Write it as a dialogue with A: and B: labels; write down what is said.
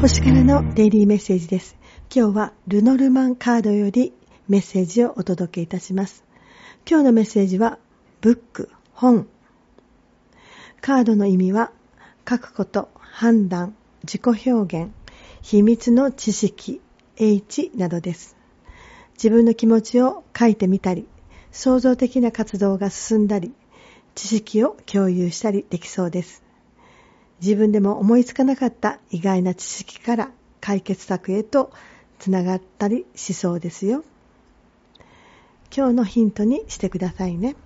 A: 星からのデイリーメッセージです。今日はルノルマンカードよりメッセージをお届けいたします。今日のメッセージは、ブック、本。カードの意味は、書くこと、判断、自己表現、秘密の知識、H などです。自分の気持ちを書いてみたり、創造的な活動が進んだり、知識を共有したりできそうです。自分でも思いつかなかった意外な知識から解決策へとつながったりしそうですよ。今日のヒントにしてくださいね。